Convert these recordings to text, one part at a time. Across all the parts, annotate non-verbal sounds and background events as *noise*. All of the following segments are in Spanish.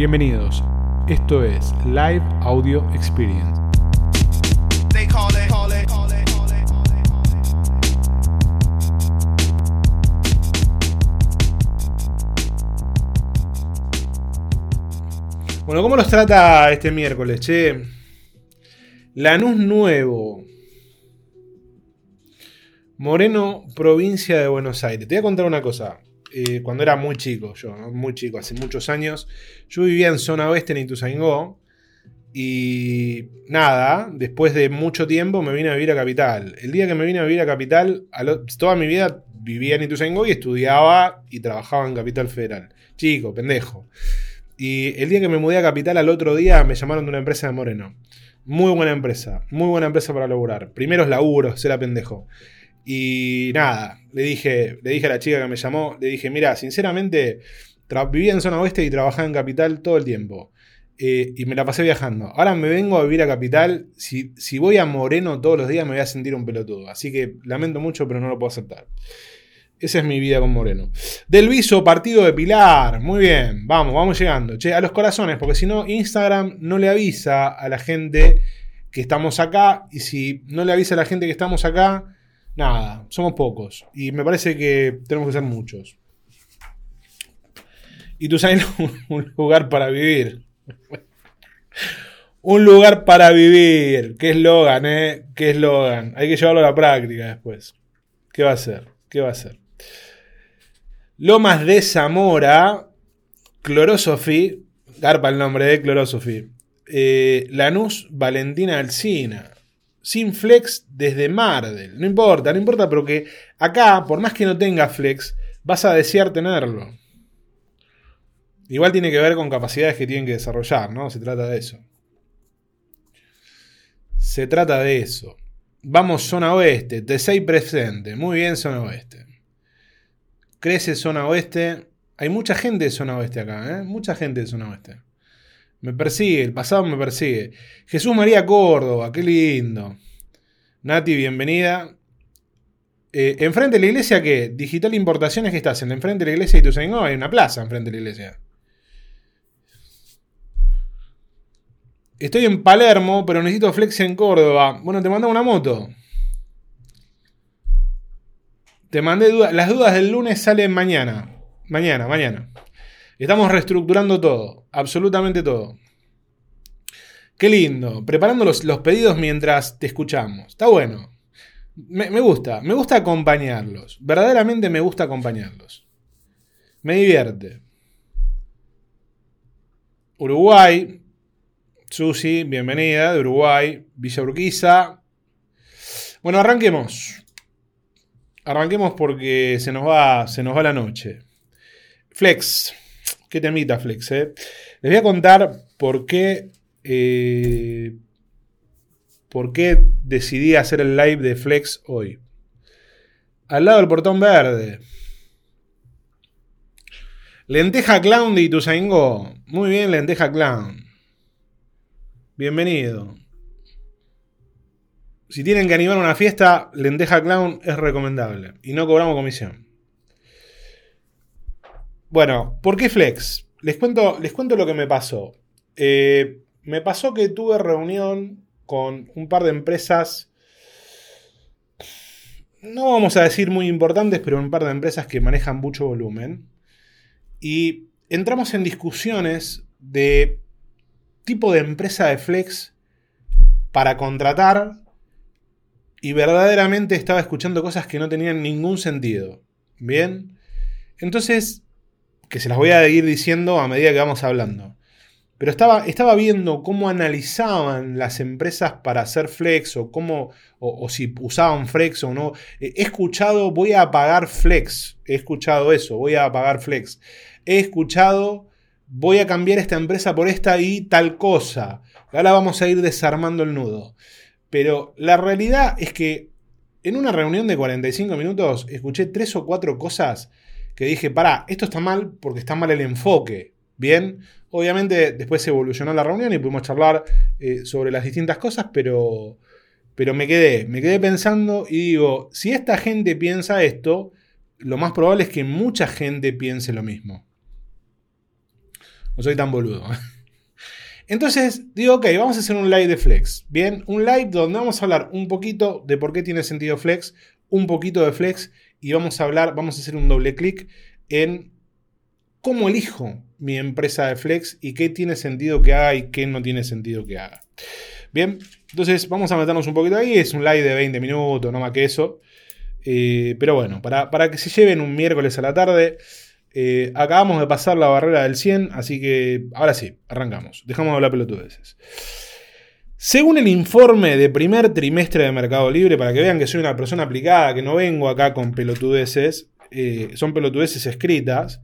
Bienvenidos. Esto es Live Audio Experience. Bueno, ¿cómo los trata este miércoles, che? Lanús Nuevo. Moreno, provincia de Buenos Aires. Te voy a contar una cosa. Eh, cuando era muy chico, yo, muy chico, hace muchos años, yo vivía en zona oeste en Ituzaingó. Y nada, después de mucho tiempo me vine a vivir a Capital. El día que me vine a vivir a Capital, toda mi vida vivía en Ituzaingó y estudiaba y trabajaba en Capital Federal. Chico, pendejo. Y el día que me mudé a Capital, al otro día me llamaron de una empresa de Moreno. Muy buena empresa, muy buena empresa para laburar. Primeros laburos, era pendejo. Y nada, le dije, le dije a la chica que me llamó, le dije, mira, sinceramente, vivía en zona oeste y trabajaba en Capital todo el tiempo. Eh, y me la pasé viajando. Ahora me vengo a vivir a Capital. Si, si voy a Moreno todos los días me voy a sentir un pelotudo. Así que lamento mucho, pero no lo puedo aceptar. Esa es mi vida con Moreno. Del Viso, partido de Pilar. Muy bien, vamos, vamos llegando. Che, a los corazones, porque si no, Instagram no le avisa a la gente que estamos acá. Y si no le avisa a la gente que estamos acá, nada, somos pocos. Y me parece que tenemos que ser muchos. Y tú sabes *laughs* un lugar para vivir. *laughs* Un lugar para vivir. Qué eslogan, ¿eh? Qué eslogan. Hay que llevarlo a la práctica después. ¿Qué va a hacer? ¿Qué va a hacer? Lomas de Zamora, Clorosofí, garpa el nombre de Clorosofí. Eh, Lanús, Valentina Alcina. Sin flex desde Mardel. No importa, no importa, pero que acá, por más que no tenga flex, vas a desear tenerlo. Igual tiene que ver con capacidades que tienen que desarrollar, ¿no? Se trata de eso. Se trata de eso. Vamos, zona oeste. T6 presente. Muy bien, zona oeste. Crece zona oeste. Hay mucha gente de zona oeste acá, ¿eh? Mucha gente de zona oeste. Me persigue, el pasado me persigue. Jesús María Córdoba, qué lindo. Nati, bienvenida. Eh, enfrente de la iglesia, ¿qué? Digital Importaciones, ¿qué estás? En enfrente de la iglesia de Ituzaingó hay una plaza enfrente de la iglesia. Estoy en Palermo, pero necesito flex en Córdoba. Bueno, te mando una moto. Te mandé dudas. Las dudas del lunes salen mañana. Mañana, mañana. Estamos reestructurando todo. Absolutamente todo. Qué lindo. Preparando los, pedidos mientras te escuchamos. Está bueno. Me, me gusta. Me gusta acompañarlos. Verdaderamente me gusta acompañarlos. Me divierte. Uruguay. Susi, bienvenida de Uruguay, Villa Urquiza. Bueno, arranquemos. Arranquemos porque se nos va, se nos va la noche. Flex. ¿Qué temita, Flex? eh? Les voy a contar por qué. eh, por qué decidí hacer el live de Flex hoy. Al lado del portón verde. Lenteja Clown de Ituzaingó. Muy bien, Lenteja Clown. Bienvenido. Si tienen que animar una fiesta, Lenteja Clown es recomendable. Y no cobramos comisión. Bueno, ¿por qué Flex? Les cuento, les cuento lo que me pasó. Eh, me pasó que tuve reunión con un par de empresas. No vamos a decir muy importantes, pero un par de empresas que manejan mucho volumen. Y entramos en discusiones de tipo de empresa de flex para contratar y verdaderamente estaba escuchando cosas que no tenían ningún sentido. Bien, entonces, que se las voy a ir diciendo a medida que vamos hablando. Pero estaba, estaba viendo cómo analizaban las empresas para hacer flex o cómo, o, si usaban flex o no. He escuchado, voy a pagar flex. He escuchado eso, voy a pagar flex. He escuchado voy a cambiar esta empresa por esta y tal cosa. Ahora vamos a ir desarmando el nudo. Pero la realidad es que en una reunión de 45 minutos escuché tres o cuatro cosas que dije, pará, esto está mal porque está mal el enfoque. Bien, obviamente después evolucionó la reunión y pudimos charlar eh, sobre las distintas cosas, pero, pero me quedé, me quedé pensando y digo, si esta gente piensa esto, lo más probable es que mucha gente piense lo mismo. No soy tan boludo. *laughs* Entonces digo, ok, vamos a hacer un live de Flex. Bien, un live donde vamos a hablar un poquito de por qué tiene sentido Flex, un poquito de Flex y vamos a hablar, vamos a hacer un doble clic en cómo elijo mi empresa de Flex y qué tiene sentido que haga y qué no tiene sentido que haga. Bien, entonces vamos a meternos un poquito ahí. Es un live de 20 minutos, no más que eso. Eh, pero bueno, para, para, que se lleven un miércoles a la tarde, eh, acabamos de pasar la barrera del 100, así que ahora sí, arrancamos. Dejamos de hablar pelotudeces. Según el informe de primer trimestre de Mercado Libre, para que vean que soy una persona aplicada, que no vengo acá con pelotudeces, eh, son pelotudeces escritas.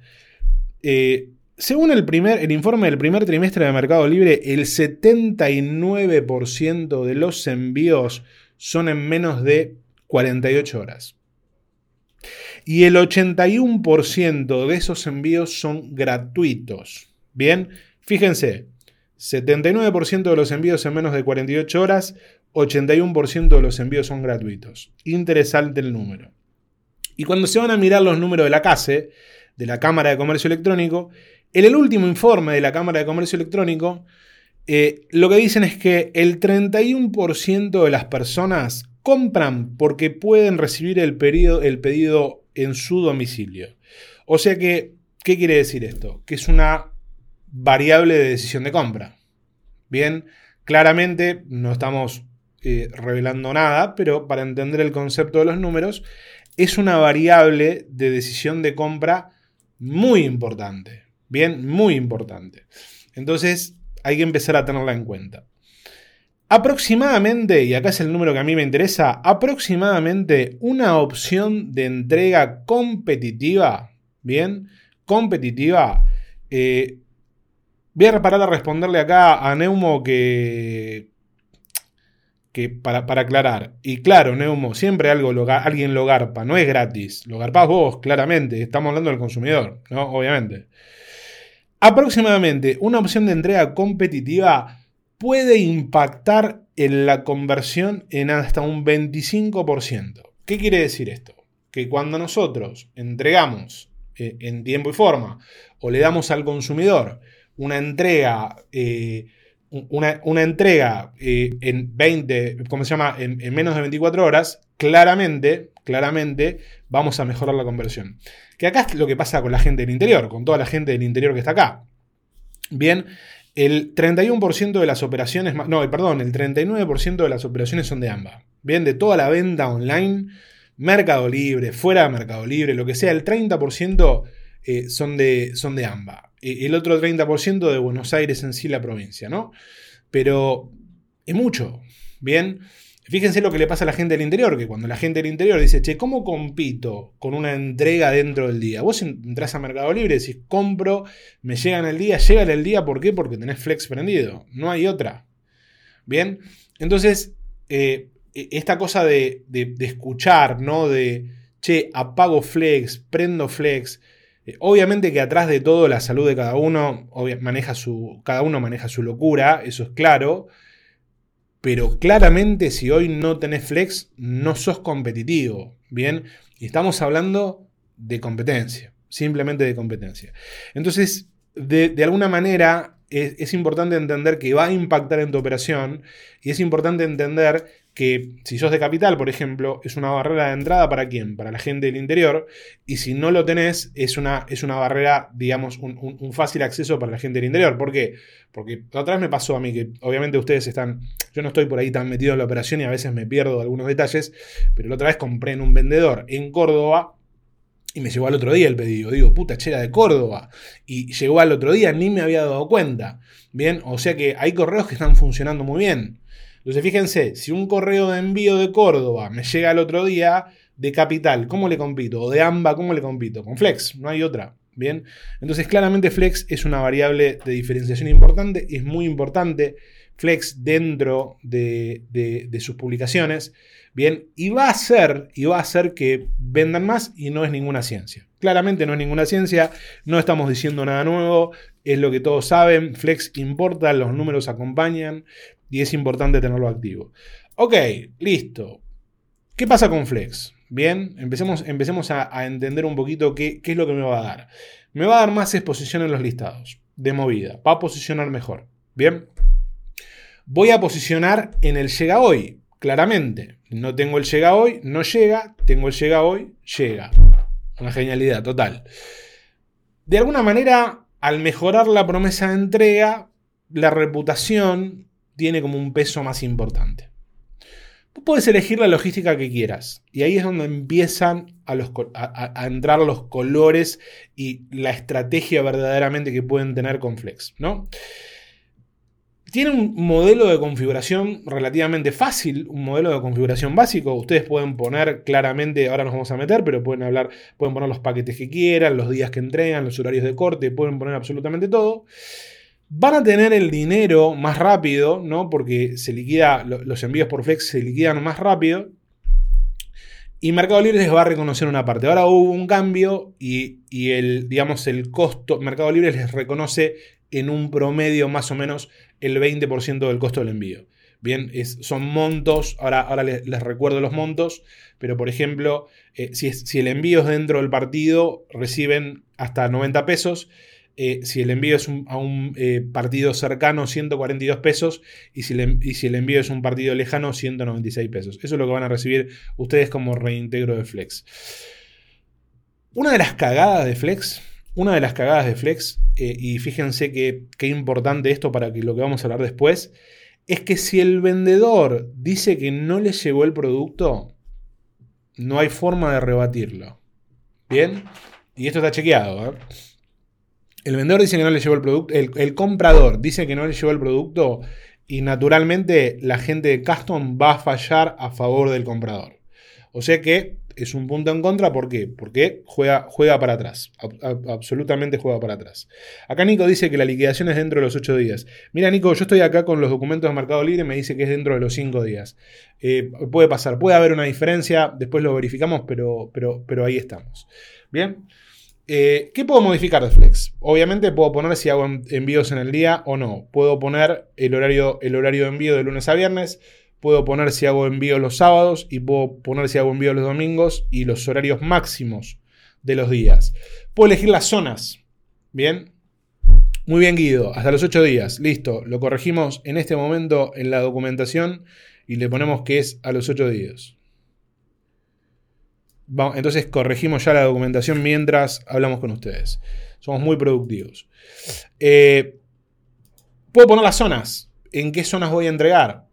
Eh, según el, primer, el informe del primer trimestre de Mercado Libre, el 79% de los envíos son en menos de 48 horas. Y el 81% de esos envíos son gratuitos. Bien, fíjense, 79% de los envíos en menos de 48 horas, 81% de los envíos son gratuitos. Interesante el número. Y cuando se van a mirar los números de la CASE, de la Cámara de Comercio Electrónico, en el último informe de la Cámara de Comercio Electrónico, eh, lo que dicen es que el 31% de las personas compran porque pueden recibir el, el pedido en su domicilio. O sea que, ¿qué quiere decir esto? Que es una variable de decisión de compra. Bien, claramente no estamos eh, revelando nada, pero para entender el concepto de los números, es una variable de decisión de compra muy importante. Bien, muy importante. Entonces hay que empezar a tenerla en cuenta. Aproximadamente, y acá es el número que a mí me interesa, aproximadamente una opción de entrega competitiva, bien, competitiva, eh, voy a parar a responderle acá a Neumo que, que para, aclarar, y claro, Neumo, siempre algo alguien lo garpa, no es gratis, lo garpás vos, claramente, estamos hablando del consumidor, ¿no? Obviamente. Aproximadamente una opción de entrega competitiva puede impactar en la conversión en hasta un 25%. ¿Qué quiere decir esto? Que cuando nosotros entregamos eh, en tiempo y forma o le damos al consumidor una entrega, eh, una, entrega eh, en 20, ¿cómo se llama? En, en, menos de 24 horas, claramente, claramente vamos a mejorar la conversión. Que acá es lo que pasa con la gente del interior, con toda la gente del interior que está acá. Bien, el 31% de las operaciones, no, perdón, el 39% de las operaciones son de AMBA. Bien, de toda la venta online, Mercado Libre, fuera de Mercado Libre, lo que sea, el 30% eh, son, de, son de AMBA. E, el otro 30% de Buenos Aires en sí, la provincia, ¿no? Pero es mucho, ¿bien? Fíjense lo que le pasa a la gente del interior, que cuando la gente del interior dice, che, ¿cómo compito con una entrega dentro del día? Vos entras a Mercado Libre, decís, compro, me llega en el día, llega el día, ¿por qué? Porque tenés Flex prendido, no hay otra. Bien, entonces, eh, e, esta cosa de, escuchar, ¿no? De, che, apago Flex, prendo Flex. Eh, obviamente que atrás de todo la salud de cada uno, maneja su, cada uno maneja su locura, eso es claro. Pero claramente si hoy no tenés flex, no sos competitivo. Bien, y estamos hablando de competencia, simplemente de competencia. Entonces, de, de alguna manera, es, importante entender que va a impactar en tu operación y es importante entender que si sos de capital, por ejemplo, es una barrera de entrada para quién? Para la gente del interior. Y si no lo tenés, es una, es una barrera, digamos, un, fácil acceso para la gente del interior. ¿Por qué? Porque otra vez me pasó a mí que obviamente ustedes están, yo no estoy por ahí tan metido en la operación y a veces me pierdo algunos detalles, pero la otra vez compré en un vendedor en Córdoba y me llegó al otro día el pedido. Digo, puta, chera de Córdoba. Y llegó al otro día, ni me había dado cuenta. Bien, o sea que hay correos que están funcionando muy bien. Entonces, fíjense, si un correo de envío de Córdoba me llega al otro día, de Capital, ¿cómo le compito? O de AMBA, ¿cómo le compito? Con Flex, no hay otra. Bien, entonces claramente Flex es una variable de diferenciación importante, es muy importante Flex dentro de, de sus publicaciones. Bien, y va a ser, y va a hacer que vendan más y no es ninguna ciencia. Claramente no es ninguna ciencia, no estamos diciendo nada nuevo, es lo que todos saben, Flex importa, los números acompañan y es importante tenerlo activo. Ok, listo. ¿Qué pasa con Flex? Bien, empecemos, empecemos a, entender un poquito qué, qué es lo que me va a dar. Me va a dar más exposición en los listados. de movida, va a posicionar mejor. Bien, voy a posicionar en el llega hoy, claramente. No tengo el llega hoy, no llega, tengo el llega hoy, llega. Una genialidad total. De alguna manera, al mejorar la promesa de entrega, la reputación tiene como un peso más importante. Puedes elegir la logística que quieras. Y ahí es donde empiezan a, entrar los colores y la estrategia verdaderamente que pueden tener con Flex. ¿no? Tiene un modelo de configuración relativamente fácil, un modelo de configuración básico. Ustedes pueden poner claramente, ahora nos vamos a meter, pero pueden hablar, pueden poner los paquetes que quieran, los días que entregan, los horarios de corte, pueden poner absolutamente todo. Van a tener el dinero más rápido, ¿no? Porque se liquida, los envíos por Flex se liquidan más rápido. Y Mercado Libre les va a reconocer una parte. Ahora hubo un cambio y, el, digamos, el costo, Mercado Libre les reconoce en un promedio más o menos el 20% del costo del envío. Bien, son montos, ahora, ahora les, recuerdo los montos, pero por ejemplo, eh, si, si el envío es dentro del partido, reciben hasta 90 pesos eh, si el envío es a un eh, partido cercano, 142 pesos, y si, el, envío es un partido lejano, 196 pesos. Eso es lo que van a recibir ustedes como reintegro de Flex. Una de las cagadas de Flex, una de las cagadas de Flex, eh, y fíjense que qué importante esto para que lo que vamos a hablar después, es que si el vendedor dice que no le llegó el producto, no hay forma de rebatirlo. ¿Bien? Y esto está chequeado. ¿eh? El vendedor dice que no le llevó el producto, el, comprador dice que no le llevó el producto y naturalmente la gente de Custom va a fallar a favor del comprador. O sea que es un punto en contra, ¿por qué? Porque juega, juega para atrás, absolutamente juega para atrás. Acá Nico dice que la liquidación es dentro de los 8 días. Mira Nico, yo estoy acá con los documentos de Mercado Libre, me dice que es dentro de los 5 días. Eh, puede pasar, puede haber una diferencia, después lo verificamos, pero, pero, pero ahí estamos. Bien. Eh, ¿Qué puedo modificar de Flex? Obviamente puedo poner si hago envíos en el día o no. Puedo poner el horario, el horario de envío de lunes a viernes. Puedo poner si hago envío los sábados y puedo poner si hago envío los domingos y los horarios máximos de los días. Puedo elegir las zonas. Bien. Muy bien, Guido. Hasta los 8 días. Listo. Lo corregimos en este momento en la documentación y le ponemos que es a los 8 días entonces corregimos ya la documentación mientras hablamos con ustedes. Somos muy productivos. Eh, puedo poner las zonas. ¿En qué zonas voy a entregar?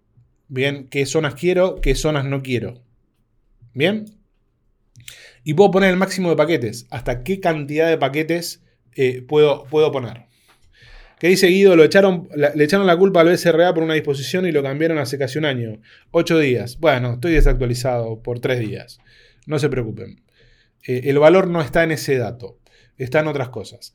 Bien, qué zonas quiero, qué zonas no quiero. Bien. Y puedo poner el máximo de paquetes. Hasta qué cantidad de paquetes eh, puedo, puedo poner. ¿Qué dice Guido? Lo echaron, le echaron la culpa al BCRA por una disposición y lo cambiaron hace casi un año. Ocho días. Bueno, estoy desactualizado por tres días. No se preocupen. Eh, el valor no está en ese dato, está en otras cosas.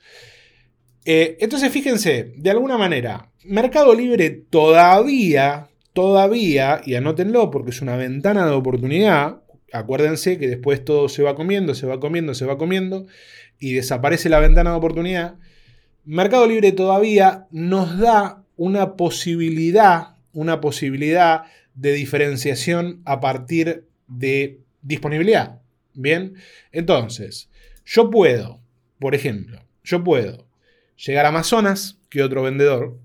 Eh, entonces, fíjense, de alguna manera, Mercado Libre todavía, todavía, y anótenlo porque es una ventana de oportunidad, acuérdense que después todo se va comiendo, se va comiendo, se va comiendo, y desaparece la ventana de oportunidad. Mercado Libre todavía nos da una posibilidad, una posibilidad de diferenciación a partir de disponibilidad. Bien, entonces, yo puedo, por ejemplo, yo puedo llegar a más zonas que otro vendedor,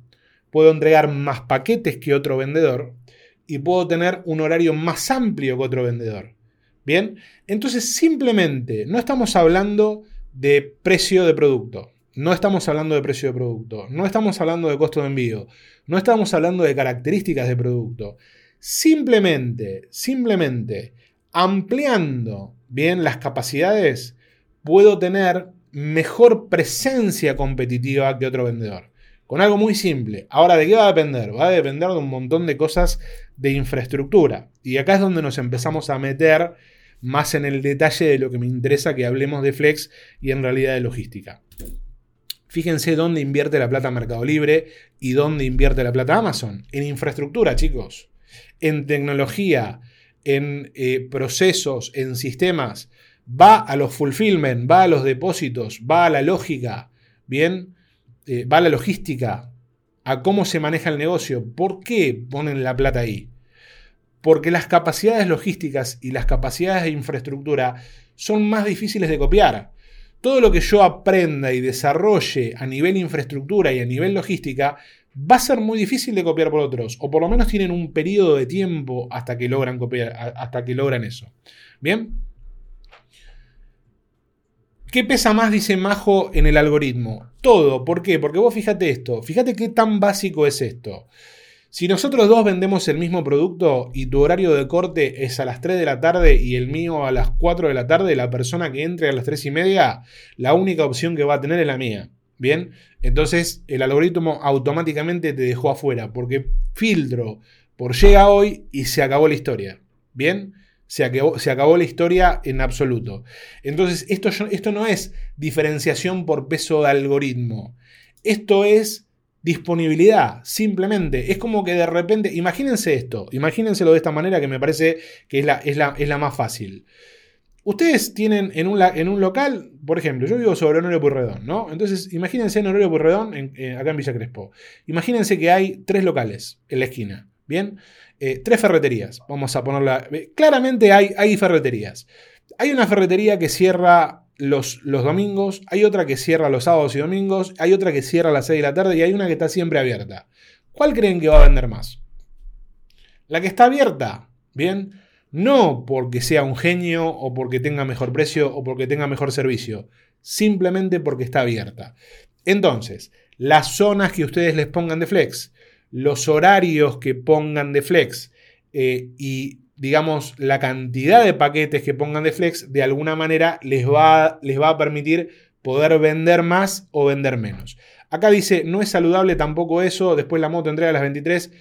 puedo entregar más paquetes que otro vendedor y puedo tener un horario más amplio que otro vendedor. Bien, entonces simplemente no estamos hablando de precio de producto. No estamos hablando de precio de producto, no estamos hablando de costo de envío, no estamos hablando de características de producto. Simplemente, simplemente ampliando bien las capacidades, puedo tener mejor presencia competitiva que otro vendedor. Con algo muy simple. Ahora, ¿de qué va a depender? Va a depender de un montón de cosas de infraestructura. Y acá es donde nos empezamos a meter más en el detalle de lo que me interesa que hablemos de Flex y en realidad de logística. Fíjense dónde invierte la plata Mercado Libre y dónde invierte la plata Amazon. En infraestructura, chicos. En tecnología, en eh, procesos, en sistemas, va a los fulfillment, va a los depósitos, va a la lógica, ¿bien? Eh, va a la logística, a cómo se maneja el negocio. ¿Por qué ponen la plata ahí? Porque las capacidades logísticas y las capacidades de infraestructura son más difíciles de copiar. todo lo que yo aprenda y desarrolle a nivel infraestructura y a nivel logística va a ser muy difícil de copiar por otros, o por lo menos tienen un periodo de tiempo hasta que logran copiar, hasta que logran eso. Bien. ¿Qué pesa más, dice Majo, en el algoritmo? Todo. ¿Por qué? Porque vos fíjate esto. Fíjate qué tan básico es esto. Si nosotros dos vendemos el mismo producto y tu horario de corte es a las 3 de la tarde y el mío a las 4 de la tarde, la persona que entre a las 3 y media, la única opción que va a tener es la mía. Bien, entonces el algoritmo automáticamente te dejó afuera porque filtro por llega hoy y se acabó la historia. Bien, se acabó, se acabó la historia en absoluto. Entonces esto, esto no es diferenciación por peso de algoritmo. Esto es disponibilidad, simplemente. Es como que de repente, imagínense esto, imagínenselo de esta manera que me parece que es la, es la, es la más fácil. Ustedes tienen en un, local, por ejemplo, yo vivo sobre Honorio Purredón, ¿no? Entonces, imagínense en Honorio Purredón, eh, acá en Villa Crespo. Imagínense que hay tres locales en la esquina, ¿bien? Eh, tres ferreterías, vamos a ponerla. Eh, claramente hay, ferreterías. Hay una ferretería que cierra los, los, domingos, hay otra que cierra los sábados y domingos, hay otra que cierra a las 6 de la tarde y hay una que está siempre abierta. ¿Cuál creen que va a vender más? La que está abierta, ¿bien? No porque sea un genio o porque tenga mejor precio o porque tenga mejor servicio, simplemente porque está abierta. Entonces, las zonas que ustedes les pongan de flex, los horarios que pongan de flex eh, y digamos la cantidad de paquetes que pongan de flex, de alguna manera les va, les va a permitir poder vender más o vender menos. Acá dice, no es saludable tampoco eso, después la moto entrega a las 23.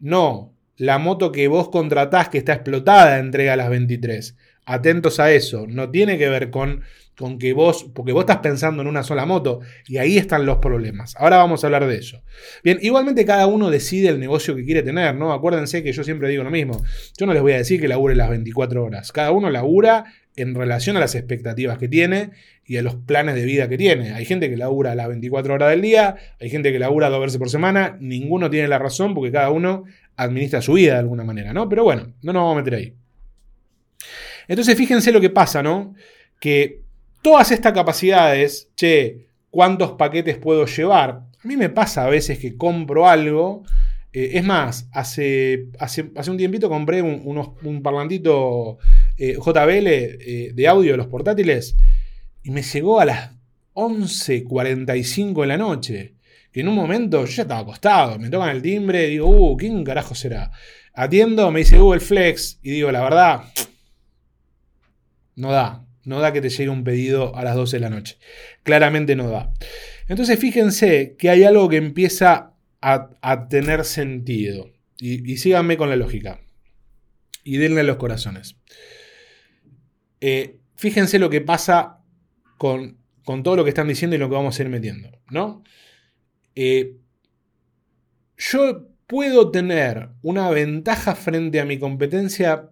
No, la moto que vos contratás que está explotada entrega a las 23. Atentos a eso. No tiene que ver con, con que vos, porque vos estás pensando en una sola moto y ahí están los problemas. Ahora vamos a hablar de eso. Bien, igualmente cada uno decide el negocio que quiere tener, ¿no? Acuérdense que yo siempre digo lo mismo. Yo no les voy a decir que labure las 24 horas. Cada uno labura en relación a las expectativas que tiene y a los planes de vida que tiene. Hay gente que labura las 24 horas del día, hay gente que labura dos veces por semana, ninguno tiene la razón porque cada uno administra su vida de alguna manera, ¿no? Pero bueno, no nos vamos a meter ahí. Entonces fíjense lo que pasa, ¿no? Que todas estas capacidades, che, ¿cuántos paquetes puedo llevar? A mí me pasa a veces que compro algo. Eh, es más, hace, hace, hace, un tiempito compré un, parlantito eh, JBL eh, de audio de los portátiles y me llegó a las 11.45 de la noche que en un momento yo ya estaba acostado, me tocan el timbre, digo, uh, ¿quién carajo será? Atiendo, me dice Google Flex y digo, la verdad, no da, no da que te llegue un pedido a las 12 de la noche. Claramente no da. Entonces fíjense que hay algo que empieza a, tener sentido. Y, síganme con la lógica. Y denle los corazones. Eh, fíjense lo que pasa con, con todo lo que están diciendo y lo que vamos a ir metiendo, ¿no? Eh, yo puedo tener una ventaja frente a mi competencia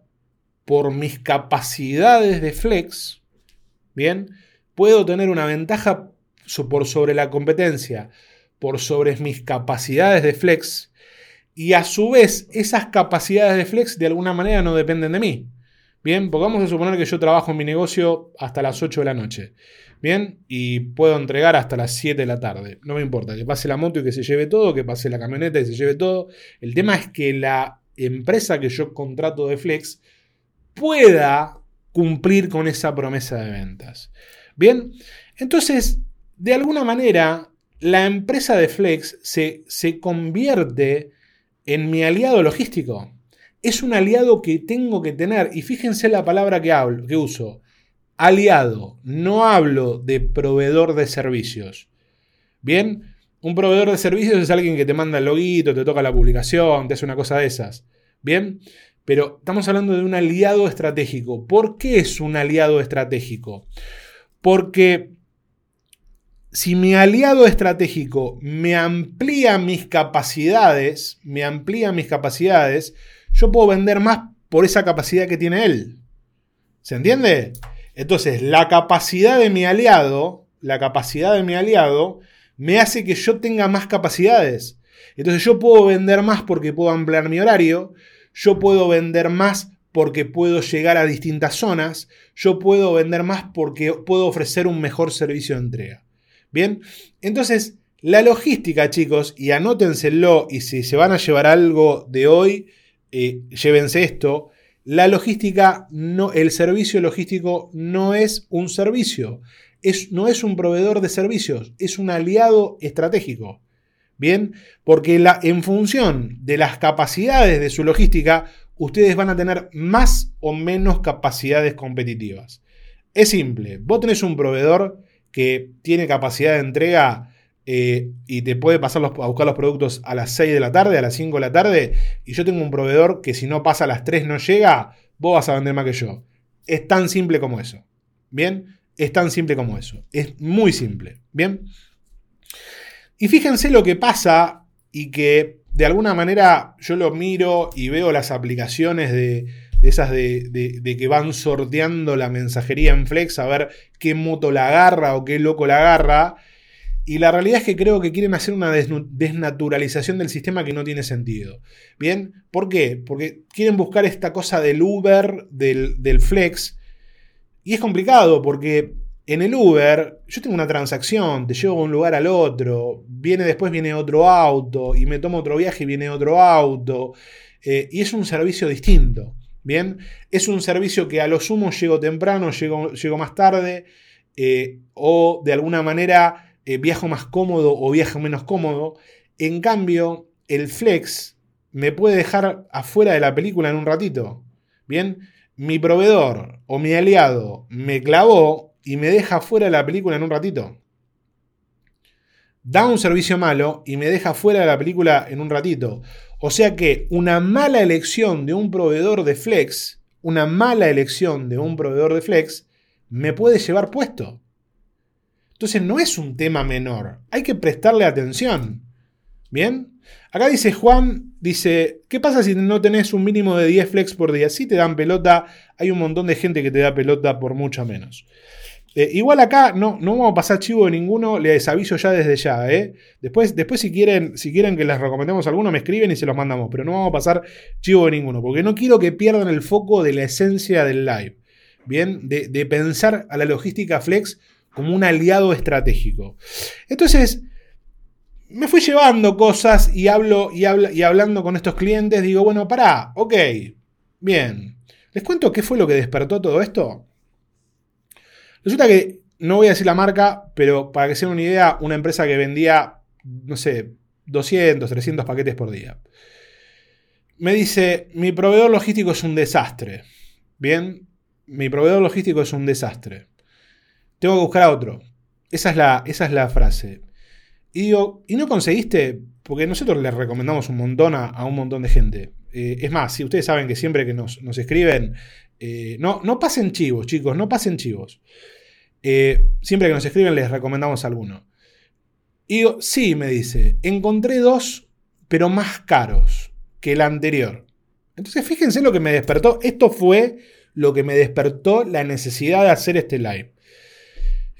por mis capacidades de flex, ¿bien? Puedo tener una ventaja por sobre la competencia por sobre mis capacidades de flex y a su vez esas capacidades de flex de alguna manera no dependen de mí. Bien, porque vamos a suponer que yo trabajo en mi negocio hasta las 8 de la noche. Bien, y puedo entregar hasta las 7 de la tarde. No me importa, que pase la moto y que se lleve todo, que pase la camioneta y se lleve todo. El tema es que la empresa que yo contrato de Flex pueda cumplir con esa promesa de ventas. Bien, entonces, de alguna manera, la empresa de Flex se, se convierte en mi aliado logístico. Es un aliado que tengo que tener. Y fíjense la palabra que, hablo, que uso aliado, no hablo de proveedor de servicios. Bien, un proveedor de servicios es alguien que te manda el loguito, te toca la publicación, te hace una cosa de esas. Bien, pero estamos hablando de un aliado estratégico. ¿Por qué es un aliado estratégico? Porque si mi aliado estratégico me amplía mis capacidades, me amplía mis capacidades, yo puedo vender más por esa capacidad que tiene él. ¿Se entiende? Entonces, la capacidad de mi aliado, la capacidad de mi aliado, me hace que yo tenga más capacidades. Entonces, yo puedo vender más porque puedo ampliar mi horario, yo puedo vender más porque puedo llegar a distintas zonas, yo puedo vender más porque puedo ofrecer un mejor servicio de entrega. Bien, entonces la logística, chicos, y anótenselo, y si se van a llevar algo de hoy, eh, llévense esto. La logística, no, el servicio logístico no es un servicio, no es un proveedor de servicios, es un aliado estratégico. Bien, porque en función de las capacidades de su logística, ustedes van a tener más o menos capacidades competitivas. Es simple, vos tenés un proveedor que tiene capacidad de entrega eh, y te puede pasar a buscar los productos a las 6 de la tarde, a las 5 de la tarde, y yo tengo un proveedor que si no pasa a las 3 no llega, vos vas a vender más que yo. Es tan simple como eso. ¿Bien? Es tan simple como eso. Es muy simple. ¿Bien? Y fíjense lo que pasa y que de alguna manera yo lo miro y veo las aplicaciones de, esas de, de, que van sorteando la mensajería en Flex a ver qué moto la agarra o qué loco la agarra. Y la realidad es que creo que quieren hacer una desnaturalización del sistema que no tiene sentido. ¿Bien? ¿Por qué? Porque quieren buscar esta cosa del Uber, del, Flex. Y es complicado porque en el Uber yo tengo una transacción, te llevo de un lugar al otro, viene después viene otro auto y me tomo otro viaje y viene otro auto. Eh, y es un servicio distinto. Bien, es un servicio que a lo sumo llego temprano, llego, llego más tarde, eh, o de alguna manera eh, viajo más cómodo o viajo menos cómodo. En cambio, el flex me puede dejar afuera de la película en un ratito. Bien, mi proveedor o mi aliado me clavó y me deja fuera de la película en un ratito. Da un servicio malo y me deja fuera de la película en un ratito. O sea que una mala elección de un proveedor de flex, una mala elección de un proveedor de flex, me puede llevar puesto. Entonces no es un tema menor, hay que prestarle atención. ¿Bien? Acá dice Juan, dice, ¿qué pasa si no tenés un mínimo de 10 flex por día? Si te dan pelota, hay un montón de gente que te da pelota por mucho menos. Eh, igual acá no, no vamos a pasar chivo de ninguno, les aviso ya desde ya. ¿eh? Después, después si, quieren, si quieren que les recomendemos alguno, me escriben y se los mandamos, pero no vamos a pasar chivo de ninguno, porque no quiero que pierdan el foco de la esencia del live. Bien, de, de pensar a la logística flex como un aliado estratégico. Entonces, me fui llevando cosas y, hablo, y, y hablando con estos clientes, digo, bueno, pará, ok, bien. ¿Les cuento qué fue lo que despertó todo esto? Resulta que, no voy a decir la marca, pero para que se den una idea, una empresa que vendía, no sé, 200, 300 paquetes por día. Me dice, mi proveedor logístico es un desastre. Bien, mi proveedor logístico es un desastre. Tengo que buscar a otro. Esa es la, esa es la frase. Y digo, ¿y no conseguiste? Porque nosotros les recomendamos un montón a, un montón de gente. Eh, es más, si ustedes saben que siempre que nos, escriben, eh, no, no pasen chivos, chicos, no pasen chivos. Eh, siempre que nos escriben les recomendamos alguno. Y digo, sí, me dice, encontré dos, pero más caros que el anterior. Entonces, fíjense lo que me despertó. Esto fue lo que me despertó la necesidad de hacer este live.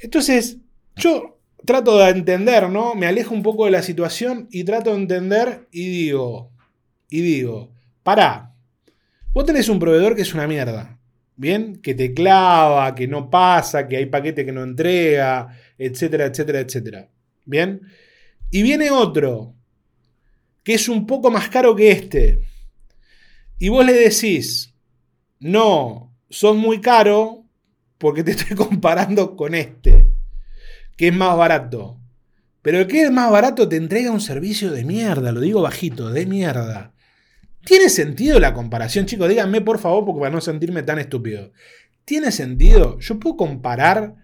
Entonces, yo trato de entender, ¿no? Me alejo un poco de la situación y trato de entender y digo, y digo, pará, vos tenés un proveedor que es una mierda, ¿bien? Que te clava, que no pasa, que hay paquete que no entrega, etcétera, etcétera, etcétera, ¿bien? Y viene otro, que es un poco más caro que este, y vos le decís, no, sos muy caro, porque te estoy *laughs* comparando con este, que es más barato. Pero el que es más barato te entrega un servicio de mierda, lo digo bajito, de mierda. ¿Tiene sentido la comparación, chicos? Díganme por favor, porque para no sentirme tan estúpido. ¿Tiene sentido? Yo puedo comparar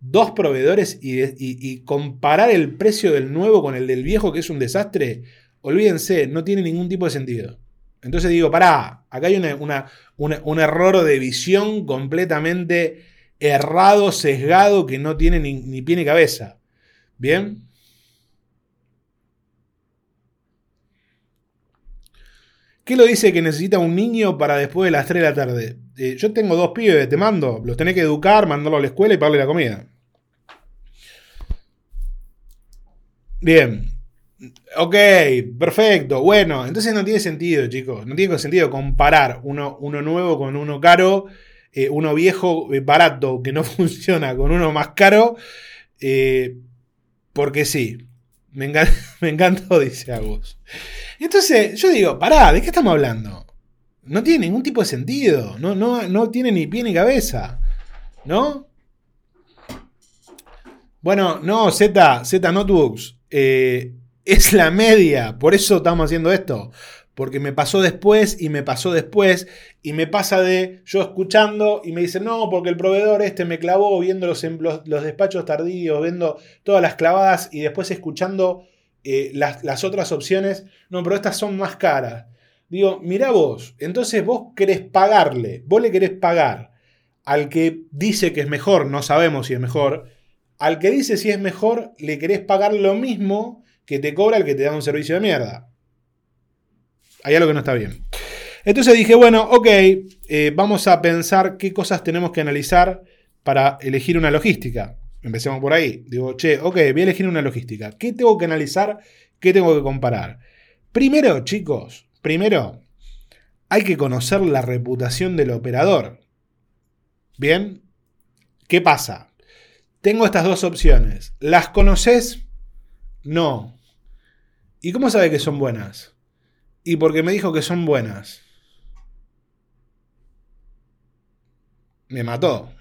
dos proveedores y, comparar el precio del nuevo con el del viejo, que es un desastre. Olvídense, no tiene ningún tipo de sentido. Entonces digo, pará, acá hay un error de visión completamente errado, sesgado, que no tiene ni, pie ni cabeza. ¿Bien? ¿Qué lo dice que necesita un niño para después de las 3 de la tarde? Eh, yo tengo dos pibes, te mando. Los tenés que educar, mandarlo a la escuela y pagarle la comida. Bien. Ok, perfecto. Bueno, entonces no tiene sentido, chicos. No tiene sentido comparar uno, uno nuevo con uno caro, eh, uno viejo eh, barato que no *laughs* funciona con uno más caro. eh, porque sí. Me, encan- *laughs* me encantó, dice Agus. Entonces, yo digo, pará, ¿de qué estamos hablando? No tiene ningún tipo de sentido. No, no, no tiene ni pie ni cabeza. ¿No? Bueno, no, Z, Z Notebooks. es la media. Por eso estamos haciendo esto. Porque me pasó después y me pasó después. Y me pasa de yo escuchando y me dicen, no, porque el proveedor este me clavó viendo los, em- los despachos tardíos, viendo todas las clavadas y después escuchando eh, las, las otras opciones. No, pero estas son más caras. Digo, mirá vos, entonces vos querés pagarle, vos le querés pagar al que dice que es mejor, no sabemos si es mejor, al que dice si es mejor, le querés pagar lo mismo que te cobra el que te da un servicio de mierda. Hay algo que no está bien. Entonces dije, bueno, ok, eh, vamos a pensar qué cosas tenemos que analizar para elegir una logística. Empecemos por ahí. Digo, che, ok, voy a elegir una logística. ¿Qué tengo que analizar? ¿Qué tengo que comparar? Primero, chicos, primero, hay que conocer la reputación del operador. Bien, ¿qué pasa? Tengo estas dos opciones. ¿Las conoces? No. ¿Y cómo sabe que son buenas? Y porque me dijo que son buenas. Me mató.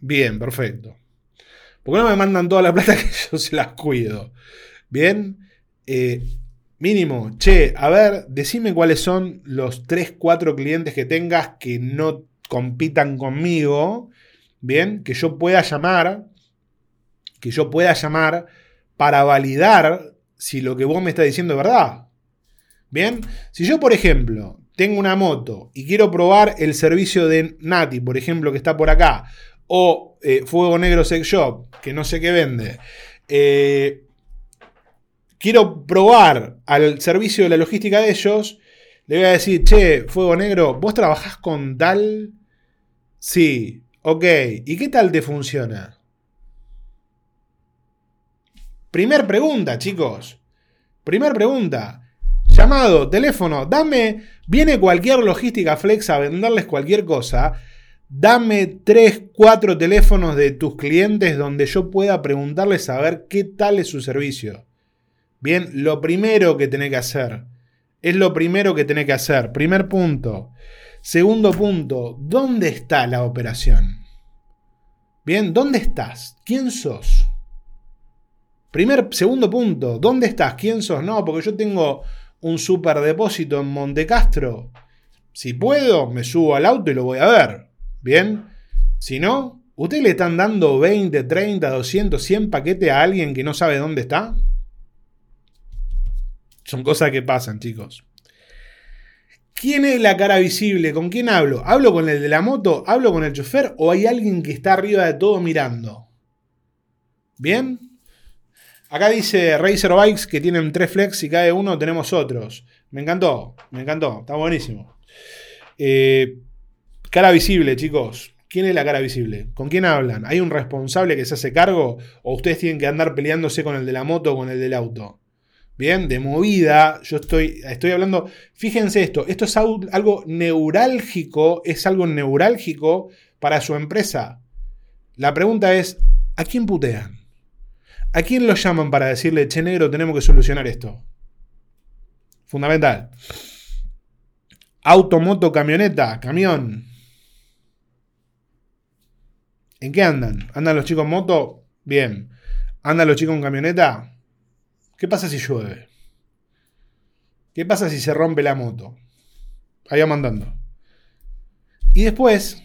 Bien, perfecto. ¿Por qué no me mandan toda la plata *laughs* que yo se las cuido? Bien. Eh, mínimo, che, a ver, decime cuáles son los 3, 4 clientes que tengas que no compitan conmigo. Bien, que yo pueda llamar. Que yo pueda llamar para validar si lo que vos me estás diciendo es verdad. Bien, si yo, por ejemplo, tengo una moto y quiero probar el servicio de Nati, por ejemplo, que está por acá, o eh, Fuego Negro Sex Shop, que no sé qué vende, eh, quiero probar al servicio de la logística de ellos, le voy a decir, che, Fuego Negro, ¿vos trabajás con tal? Sí, ok, ¿y qué tal te funciona? Primer pregunta, chicos. Primer pregunta. Llamado, teléfono, dame, viene cualquier logística flex a venderles cualquier cosa. Dame 3, 4 teléfonos de tus clientes donde yo pueda preguntarles a ver qué tal es su servicio. Bien, lo primero que tenés que hacer. Es lo primero que tenés que hacer. Primer punto. Segundo punto, ¿dónde está la operación? Bien, ¿dónde estás? ¿Quién sos? Primer, segundo punto, ¿dónde estás? ¿Quién sos? No, porque yo tengo un superdepósito en Montecastro. Si puedo, me subo al auto y lo voy a ver. Bien. Si no, ¿ustedes le están dando 20, 30, 200, 100 paquetes a alguien que no sabe dónde está? Son cosas que pasan, chicos. ¿Quién es la cara visible? ¿Con quién hablo? ¿Hablo con el de la moto? ¿Hablo con el chofer? ¿O hay alguien que está arriba de todo mirando? ¿Bien? Acá dice Racer Bikes que tienen tres flex y cada uno tenemos otros. Me encantó, me encantó, está buenísimo. Eh, cara visible, chicos. ¿Quién es la cara visible? ¿Con quién hablan? ¿Hay un responsable que se hace cargo? ¿O ustedes tienen que andar peleándose con el de la moto o con el del auto? Bien, de movida, yo estoy, estoy hablando, fíjense esto, esto es algo neurálgico, es algo neurálgico para su empresa. La pregunta es, ¿a quién putean? ¿A quién lo llaman para decirle, che negro, tenemos que solucionar esto? Fundamental. Auto, moto, camioneta, camión. ¿En qué andan? ¿Andan los chicos en moto? Bien. ¿Andan los chicos en camioneta? ¿Qué pasa si llueve? ¿Qué pasa si se rompe la moto? Ahí vamos andando. Y después,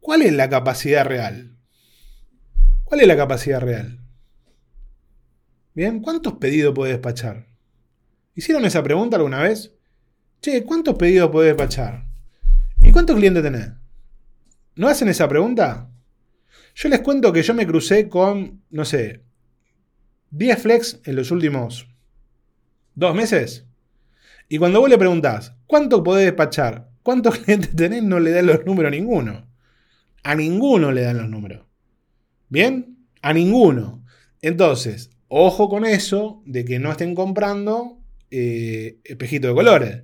¿cuál es la capacidad real? ¿Cuál es la capacidad real? Bien, ¿cuántos pedidos puede despachar? ¿Hicieron esa pregunta alguna vez? Che, ¿cuántos pedidos puede despachar? ¿Y cuántos clientes tenés? ¿No hacen esa pregunta? Yo les cuento que yo me crucé con, no sé, 10 flex en los últimos dos meses. Y cuando vos le preguntás, ¿cuánto podés despachar? ¿Cuántos *laughs* clientes tenés? No le dan los números a ninguno. A ninguno le dan los números. ¿Bien? A ninguno. Entonces, Ojo con eso de que no estén comprando eh, espejito de colores.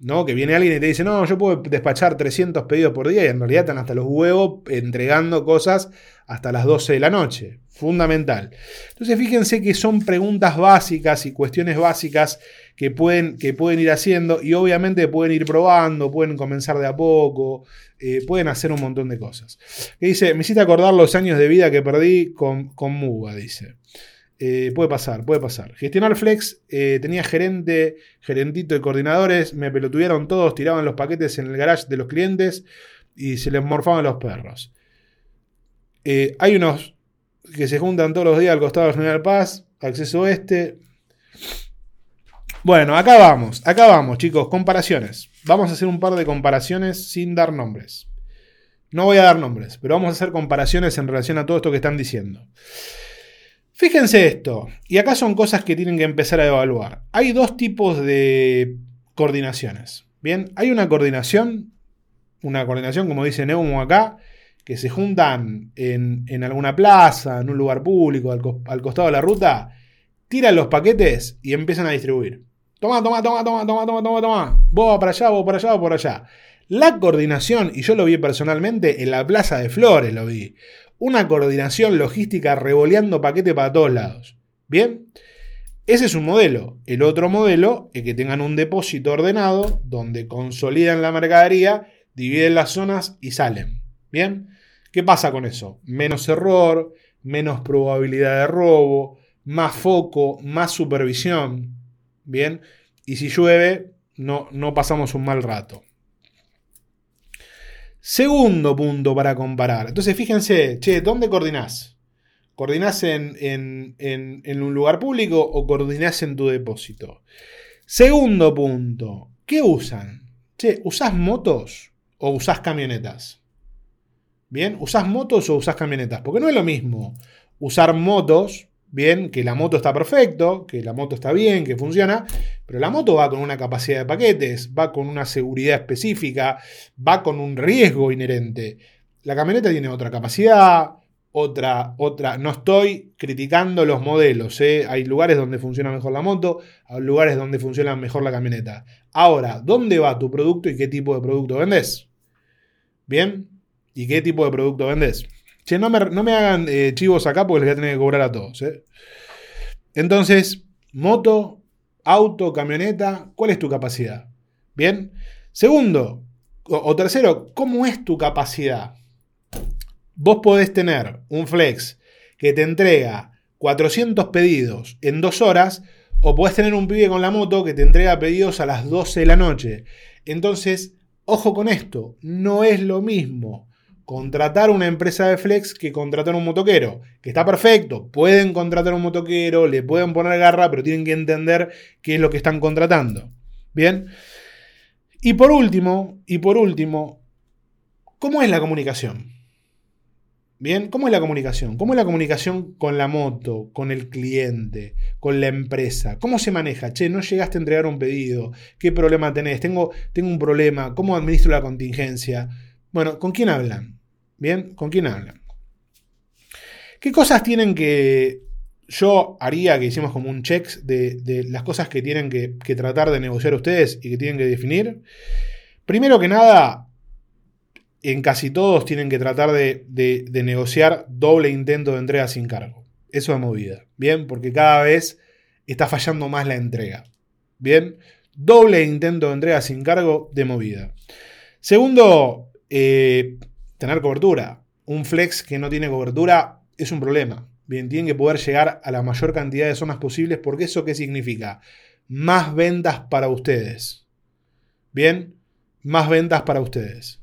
¿no? Que viene alguien y te dice, no, yo puedo despachar 300 pedidos por día y en realidad están hasta los huevos entregando cosas hasta las 12 de la noche. Fundamental. Entonces fíjense que son preguntas básicas y cuestiones básicas que pueden, que pueden ir haciendo y obviamente pueden ir probando, pueden comenzar de a poco, eh, pueden hacer un montón de cosas. Que dice, me hiciste acordar los años de vida que perdí con, con Muga, dice. Eh, puede pasar, puede pasar. Gestionar Flex, eh, tenía gerente, gerentito de coordinadores, me pelotuvieron todos, tiraban los paquetes en el garage de los clientes y se les morfaban los perros. Eh, hay unos que se juntan todos los días al costado del General Paz, acceso este. Bueno, acá vamos, acá vamos, chicos, comparaciones. Vamos a hacer un par de comparaciones sin dar nombres. No voy a dar nombres, pero vamos a hacer comparaciones en relación a todo esto que están diciendo. Fíjense esto, y acá son cosas que tienen que empezar a evaluar. Hay dos tipos de coordinaciones. Bien, hay una coordinación, una coordinación, como dice Neumo acá, que se juntan en, alguna plaza, en un lugar público, al, costado de la ruta, tiran los paquetes y empiezan a distribuir. Toma, toma, toma, toma, toma, toma, toma, toma. Vos para allá, vos para allá, vos por allá. La coordinación, y yo lo vi personalmente en la Plaza de Flores, lo vi una coordinación logística revoleando paquete para todos lados. Bien, ese es un modelo. El otro modelo es que tengan un depósito ordenado donde consolidan la mercadería, dividen las zonas y salen. Bien, ¿qué pasa con eso? Menos error, menos probabilidad de robo, más foco, más supervisión. Bien, y si llueve, no, no pasamos un mal rato. Segundo punto para comparar. Entonces, fíjense, che, ¿dónde coordinás? ¿Coordinás en, en, un lugar público o coordinás en tu depósito? Segundo punto, ¿qué usan? Che, ¿usás motos o usás camionetas? Bien, ¿usás motos o usás camionetas? Porque no es lo mismo usar motos bien, que la moto está perfecto, que la moto está bien, que funciona, pero la moto va con una capacidad de paquetes, va con una seguridad específica, va con un riesgo inherente. La camioneta tiene otra capacidad, otra, otra. No estoy criticando los modelos, ¿eh? hay lugares donde funciona mejor la moto, hay lugares donde funciona mejor la camioneta. Ahora, ¿dónde va tu producto y qué tipo de producto vendes? ¿Bien? ¿Y qué tipo de producto vendes? Che, no me, hagan eh, chivos acá porque les voy a tener que cobrar a todos. ¿eh? Entonces, moto, auto, camioneta, ¿cuál es tu capacidad? Bien. Segundo, o, tercero, ¿cómo es tu capacidad? Vos podés tener un flex que te entrega 400 pedidos en dos horas, o podés tener un pibe con la moto que te entrega pedidos a las 12 de la noche. Entonces, ojo con esto, no es lo mismo contratar una empresa de flex que contratar un motoquero. Que está perfecto, pueden contratar un motoquero, le pueden poner garra, pero tienen que entender qué es lo que están contratando. Bien. Y por último, y por último, ¿cómo es la comunicación? Bien, ¿cómo es la comunicación? ¿Cómo es la comunicación con la moto, con el cliente, con la empresa? ¿Cómo se maneja? Che, no llegaste a entregar un pedido. ¿Qué problema tenés? Tengo, tengo un problema. ¿Cómo administro la contingencia? Bueno, ¿con quién hablan? Bien, ¿con quién hablan? ¿Qué cosas tienen que... Yo haría que hicimos como un check de, las cosas que tienen que, tratar de negociar ustedes y que tienen que definir. Primero que nada, en casi todos tienen que tratar de, negociar doble intento de entrega sin cargo. Eso es movida. Bien, porque cada vez está fallando más la entrega. Bien, doble intento de entrega sin cargo de movida. Segundo, eh, tener cobertura. Un flex que no tiene cobertura es un problema. Bien, tienen que poder llegar a la mayor cantidad de zonas posibles porque eso qué significa? Más ventas para ustedes. Bien, más ventas para ustedes.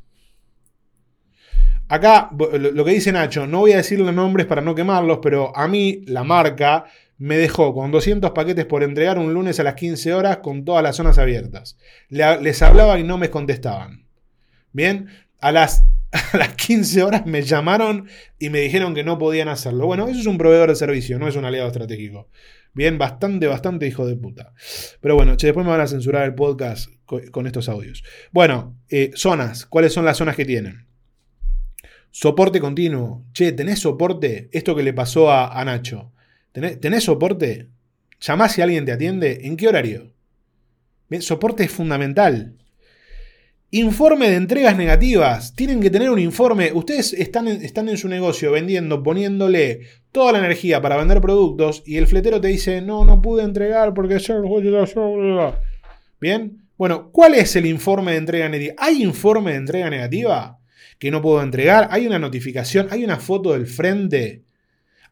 Acá, lo que dice Nacho, no voy a decir los nombres para no quemarlos, pero a mí la marca me dejó con 200 paquetes por entregar un lunes a las 15 horas con todas las zonas abiertas. Les hablaba y no me contestaban. Bien, a las *laughs* a las 15 horas me llamaron y me dijeron que no podían hacerlo. Bueno, eso es un proveedor de servicio, no es un aliado estratégico. Bien, bastante, bastante hijo de puta. Pero bueno, che, después me van a censurar el podcast con, estos audios. Bueno, eh, zonas. ¿Cuáles son las zonas que tienen? Soporte continuo. Che, ¿tenés soporte? Esto que le pasó a, Nacho. ¿Tenés, tenés soporte? ¿Llamás si alguien te atiende? ¿En qué horario? Bien, soporte es fundamental. Informe de entregas negativas. Tienen que tener un informe. Ustedes están en, su negocio vendiendo, poniéndole toda la energía para vender productos y el fletero te dice, no, no pude entregar porque... Bien. Bueno, ¿cuál es el informe de entrega negativa? ¿Hay informe de entrega negativa que no puedo entregar? ¿Hay una notificación? ¿Hay una foto del frente?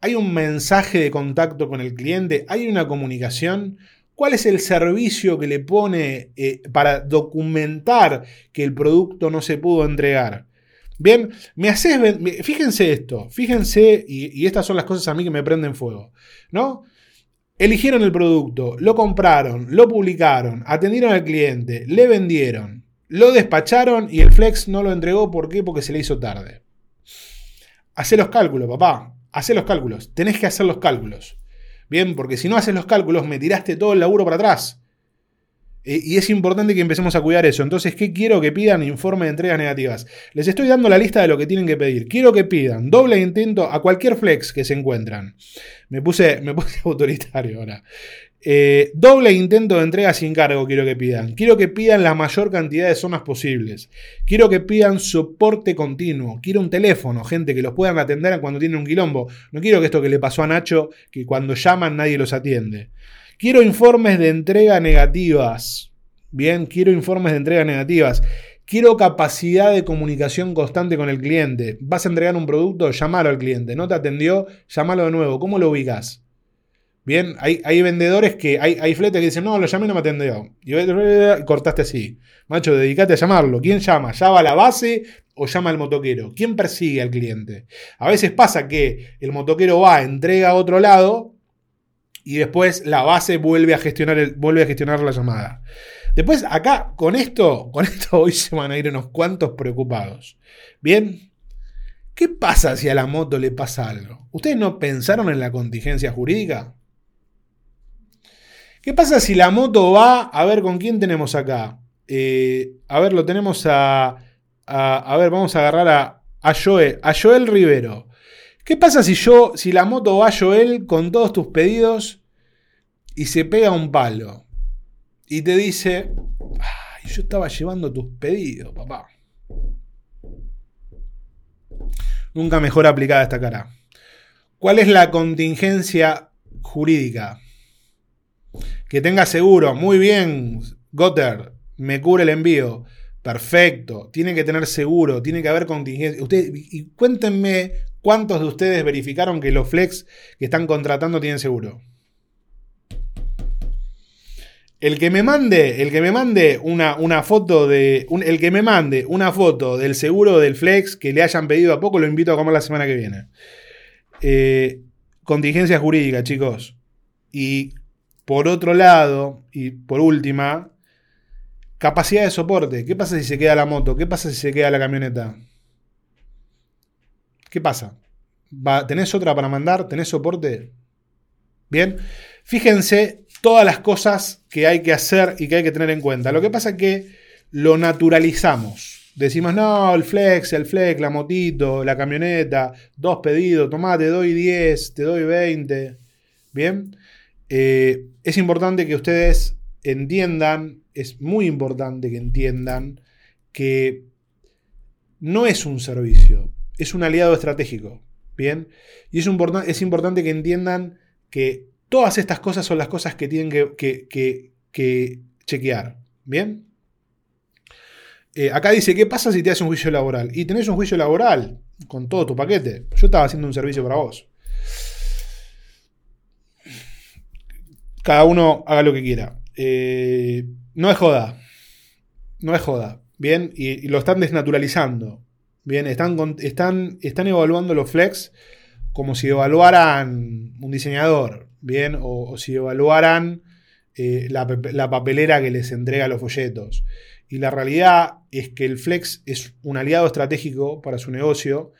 ¿Hay un mensaje de contacto con el cliente? ¿Hay una comunicación? ¿Cuál es el servicio que le pone eh, para documentar que el producto no se pudo entregar? Bien, me haces. Fíjense esto, fíjense, y, estas son las cosas a mí que me prenden fuego, ¿no? Eligieron el producto, lo compraron, lo publicaron, atendieron al cliente, le vendieron, lo despacharon y el Flex no lo entregó. ¿Por qué? Porque se le hizo tarde. Hacé los cálculos, papá. Hacé los cálculos. Tenés que hacer los cálculos. Bien, porque si no haces los cálculos, me tiraste todo el laburo para atrás. Eh, y es importante que empecemos a cuidar eso. Entonces, ¿qué quiero que pidan? Informe de entregas negativas. Les estoy dando la lista de lo que tienen que pedir. Quiero que pidan doble intento a cualquier flex que se encuentran. Me puse, me puse *laughs* autoritario ahora. Eh, doble intento de entrega sin cargo quiero que pidan. Quiero que pidan la mayor cantidad de zonas posibles. Quiero que pidan soporte continuo. Quiero un teléfono, gente, que los puedan atender cuando tienen un quilombo. No quiero que esto que le pasó a Nacho, que cuando llaman nadie los atiende. Quiero informes de entrega negativas. Bien, quiero informes de entrega negativas. Quiero capacidad de comunicación constante con el cliente. Vas a entregar un producto, llamalo al cliente. No te atendió, llamalo de nuevo. ¿Cómo lo ubicas? Bien, hay, hay vendedores que, hay, hay fletes que dicen, no, lo llamé y no me atendió. Y, cortaste así. Macho, dedícate a llamarlo. ¿Quién llama? ¿Llama a la base o llama al motoquero? ¿Quién persigue al cliente? A veces pasa que el motoquero va, entrega a otro lado y después la base vuelve a gestionar, el, vuelve a gestionar la llamada. Después, acá, con esto, con esto *laughs* hoy se van a ir unos cuantos preocupados. Bien, ¿qué pasa si a la moto le pasa algo? ¿Ustedes no pensaron en la contingencia jurídica? ¿Qué pasa si la moto va? A ver, ¿con quién tenemos acá? Eh, a ver, lo tenemos a, a, ver, vamos a agarrar a, Joel. Joel Rivero. ¿Qué pasa si yo, si la moto va Joel con todos tus pedidos y se pega un palo? Y te dice, Ay, yo estaba llevando tus pedidos, papá. Nunca mejor aplicada esta cara. ¿Cuál es la contingencia jurídica? Que tenga seguro. Muy bien, Gotter. Me cubre el envío. Perfecto. Tiene que tener seguro. Tiene que haber contingencia. Ustedes, y cuéntenme cuántos de ustedes verificaron que los flex que están contratando tienen seguro. El que me mande, el que me mande una, una foto de. El que me mande una foto del seguro del Flex que le hayan pedido a poco, lo invito a comer la semana que viene. Eh, contingencia jurídica, chicos. Y por otro lado, y por última, capacidad de soporte. ¿Qué pasa si se queda la moto? ¿Qué pasa si se queda la camioneta? ¿Qué pasa? ¿Va, ¿Tenés otra para mandar? ¿Tenés soporte? Bien. Fíjense todas las cosas que hay que hacer y que hay que tener en cuenta. Lo que pasa es que lo naturalizamos. Decimos, no, el flex, el flex, la motito, la camioneta, dos pedidos, tomá, te doy 10, te doy 20. Bien. Eh, es importante que ustedes entiendan, es muy importante que entiendan que no es un servicio, es un aliado estratégico. Bien. Y es, es importante que entiendan que todas estas cosas son las cosas que tienen que, que, que, que chequear. Bien. Eh, acá dice, ¿qué pasa si te haces un juicio laboral? Y tenés un juicio laboral con todo tu paquete. Yo estaba haciendo un servicio para vos. Cada uno haga lo que quiera. Eh, no es joda. No es joda. Bien, y, lo están desnaturalizando. Bien, están, están, están evaluando los flex como si evaluaran un diseñador. Bien, o, si evaluaran eh, la papelera que les entrega los folletos. Y la realidad es que el flex es un aliado estratégico para su negocio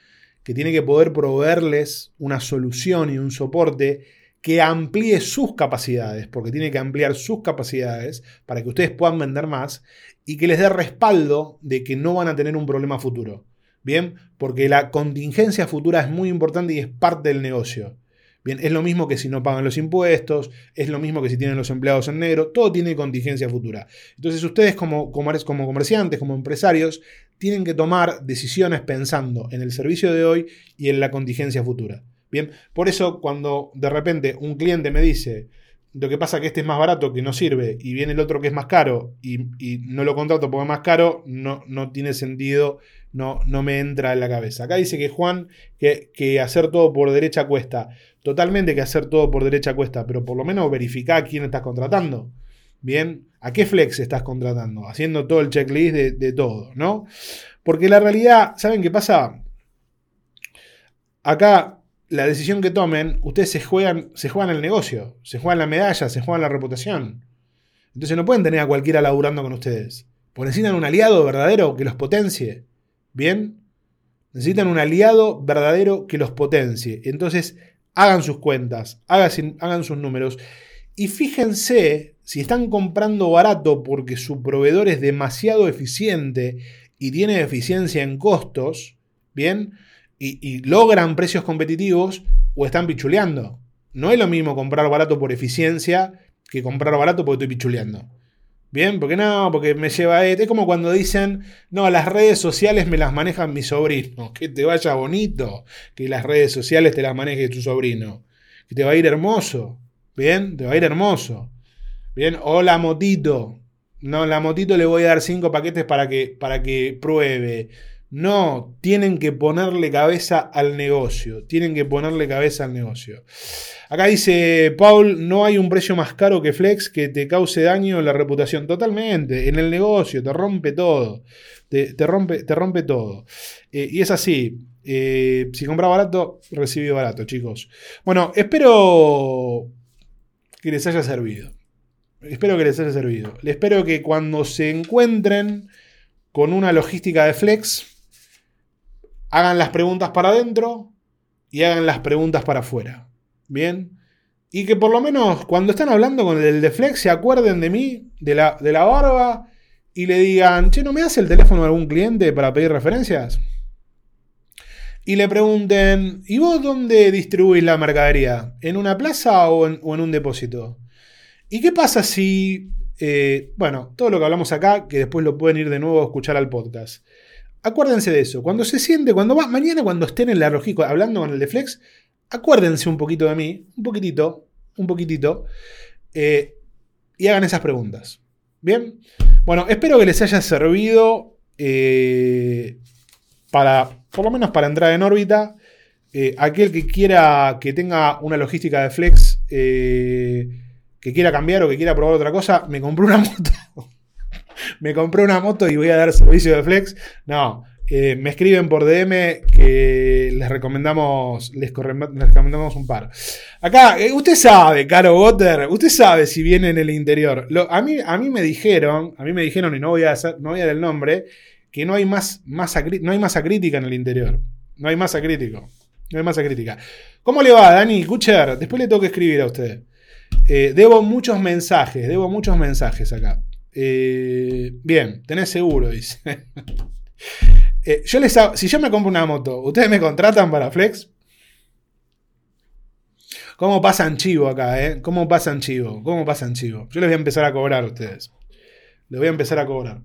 que tiene que poder proveerles una solución y un soporte que amplíe sus capacidades, porque tiene que ampliar sus capacidades para que ustedes puedan vender más y que les dé respaldo de que no van a tener un problema futuro. Bien, porque la contingencia futura es muy importante y es parte del negocio. Bien, es lo mismo que si no pagan los impuestos, es lo mismo que si tienen los empleados en negro, todo tiene contingencia futura. Entonces ustedes como, como, como comerciantes, como empresarios, tienen que tomar decisiones pensando en el servicio de hoy y en la contingencia futura. Bien, por eso cuando de repente un cliente me dice, lo que pasa es que este es más barato, que no sirve, y viene el otro que es más caro, y, no lo contrato porque es más caro, no, no tiene sentido, no, no, me entra en la cabeza. Acá dice que Juan, que, que, hacer todo por derecha cuesta. Totalmente que hacer todo por derecha cuesta, pero por lo menos verificar a quién estás contratando. Bien, ¿a qué flex estás contratando? Haciendo todo el checklist de, de todo, ¿no? Porque la realidad, ¿saben qué pasa? Acá la decisión que tomen, ustedes se juegan, se juegan el negocio, se juegan la medalla, se juegan la reputación. Entonces no pueden tener a cualquiera laburando con ustedes. Porque necesitan un aliado verdadero que los potencie. ¿Bien? Necesitan un aliado verdadero que los potencie. Entonces, hagan sus cuentas, hagan, sus números. Y fíjense si están comprando barato porque su proveedor es demasiado eficiente y tiene eficiencia en costos. ¿Bien? Y, logran precios competitivos o están pichuleando. No es lo mismo comprar barato por eficiencia que comprar barato porque estoy pichuleando. Bien, porque no, porque me lleva. Es como cuando dicen, no, las redes sociales me las manejan mis sobrinos. *laughs* Que te vaya bonito que las redes sociales te las maneje tu sobrino. Que te va a ir hermoso. Bien, te va a ir hermoso. Bien, o la motito. No, la motito le voy a dar cinco paquetes para que, para que pruebe. No, tienen que ponerle cabeza al negocio. Tienen que ponerle cabeza al negocio. Acá dice Paul, no hay un precio más caro que Flex que te cause daño en la reputación. Totalmente, en el negocio, te rompe todo. Te, rompe, te rompe todo. Eh, y es así. Eh, si compras barato, recibí barato, chicos. Bueno, espero que les haya servido. Espero que les haya servido. espero que cuando se encuentren con una logística de Flex, hagan las preguntas para adentro y hagan las preguntas para afuera. Bien. Y que por lo menos cuando están hablando con el de Flex se acuerden de mí, de la, de la barba, y le digan, che, ¿no me das el teléfono de algún cliente para pedir referencias? Y le pregunten, ¿y vos dónde distribuís la mercadería? ¿En una plaza o en, un depósito? ¿Y qué pasa si, eh, bueno, todo lo que hablamos acá, que después lo pueden ir de nuevo a escuchar al podcast. Acuérdense de eso. Cuando se siente, cuando va, mañana cuando estén en la lógica hablando con el de Flex, acuérdense un poquito de mí, un poquitito, un poquitito, eh, y hagan esas preguntas. Bien. Bueno, espero que les haya servido eh, para, por lo menos para entrar en órbita. Eh, aquel que quiera que tenga una logística de Flex, que quiera cambiar o que quiera probar otra cosa, me compré una moto *laughs* me compré una moto y voy a dar servicio de flex. No, eh, me escriben por DM que les recomendamos, les, recomendamos un par. Acá, eh, usted sabe, Caro Water, usted sabe si viene en el interior. a, mí, a mí me dijeron, a mí me dijeron, y no voy a, no voy a dar el nombre, que no hay, más masa, no hay masa crítica en el interior. No hay masa crítico. No hay masa crítica. ¿Cómo le va, Dani Kucher? Después le tengo que escribir a usted. Eh, debo muchos mensajes, debo muchos mensajes acá. Eh, bien, tenés seguro, dice. *laughs* Eh, yo les si yo me compro una moto, ¿ustedes me contratan para Flex? ¿Cómo pasan chivo acá, eh? ¿Cómo pasan chivo? ¿Cómo pasan chivo? Yo les voy a empezar a cobrar a ustedes. Les voy a empezar a cobrar.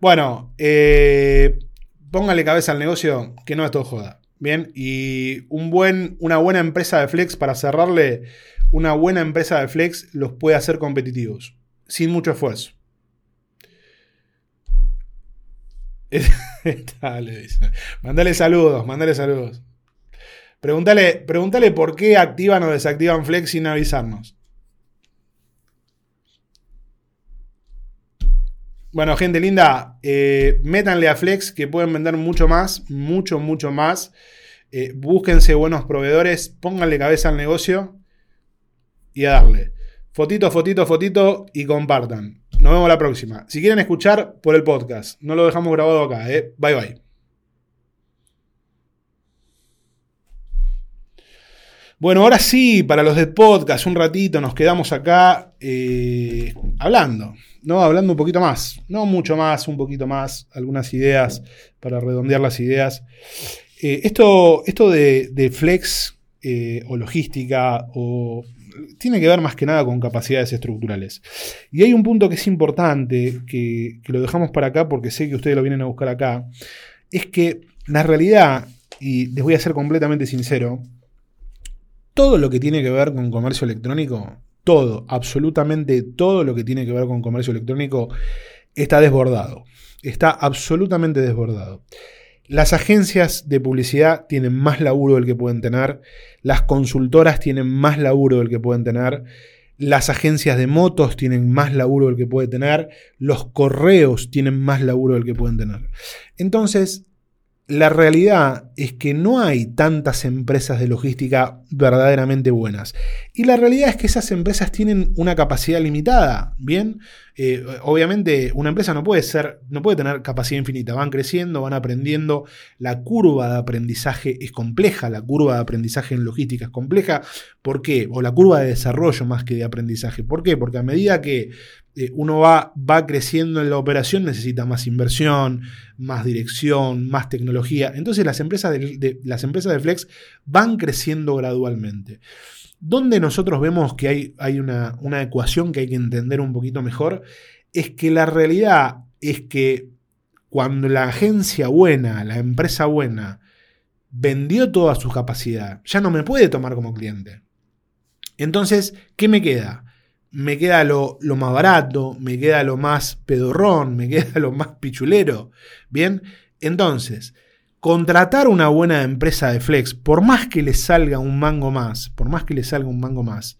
Bueno, eh, póngale cabeza al negocio, que no es todo joda. Bien, y un buen, una buena empresa de Flex, para cerrarle, una buena empresa de Flex los puede hacer competitivos sin mucho esfuerzo. *laughs* Dale. Mándale saludos, mándale saludos. Pregúntale, pregúntale por qué activan o desactivan Flex sin avisarnos. Bueno, gente linda, eh, métanle a Flex que pueden vender mucho más, mucho, mucho más. Eh, búsquense buenos proveedores, pónganle cabeza al negocio y a darle. Fotito, fotito, fotito y compartan. Nos vemos la próxima. Si quieren escuchar por el podcast, no lo dejamos grabado acá, ¿eh? Bye bye. Bueno, ahora sí, para los de podcast, un ratito nos quedamos acá eh, hablando, ¿no? Hablando un poquito más, no mucho más, un poquito más, algunas ideas para redondear las ideas. Eh, esto esto de, de, Flex o logística o tiene que ver más que nada con capacidades estructurales. Y hay un punto que es importante, que, lo dejamos para acá porque sé que ustedes lo vienen a buscar acá, es que la realidad, y les voy a ser completamente sincero, todo lo que tiene que ver con comercio electrónico, todo, absolutamente todo lo que tiene que ver con comercio electrónico está desbordado. Está absolutamente desbordado. Las agencias de publicidad tienen más laburo del que pueden tener, las consultoras tienen más laburo del que pueden tener, las agencias de motos tienen más laburo del que pueden tener, los correos tienen más laburo del que pueden tener. Entonces, la realidad es que no hay tantas empresas de logística verdaderamente buenas. Y la realidad es que esas empresas tienen una capacidad limitada. Bien, eh, obviamente una empresa no puede ser, no puede tener capacidad infinita. Van creciendo, van aprendiendo. La curva de aprendizaje es compleja. La curva de aprendizaje en logística es compleja. ¿Por qué? O la curva de desarrollo más que de aprendizaje. ¿Por qué? Porque a medida que eh, uno va, va creciendo en la operación, necesita más inversión, más dirección, más tecnología. Entonces las empresas de, las empresas de Flex van creciendo gradualmente. Donde nosotros vemos que hay, hay una, una ecuación que hay que entender un poquito mejor, es que la realidad es que cuando la agencia buena, la empresa buena, vendió toda su capacidad, ya no me puede tomar como cliente. Entonces, ¿qué me queda? me queda lo, más barato, me queda lo más pedorrón, me queda *laughs* lo más pichulero. Bien, entonces, contratar una buena empresa de flex, por más que les salga un mango más, por más que les salga un mango más,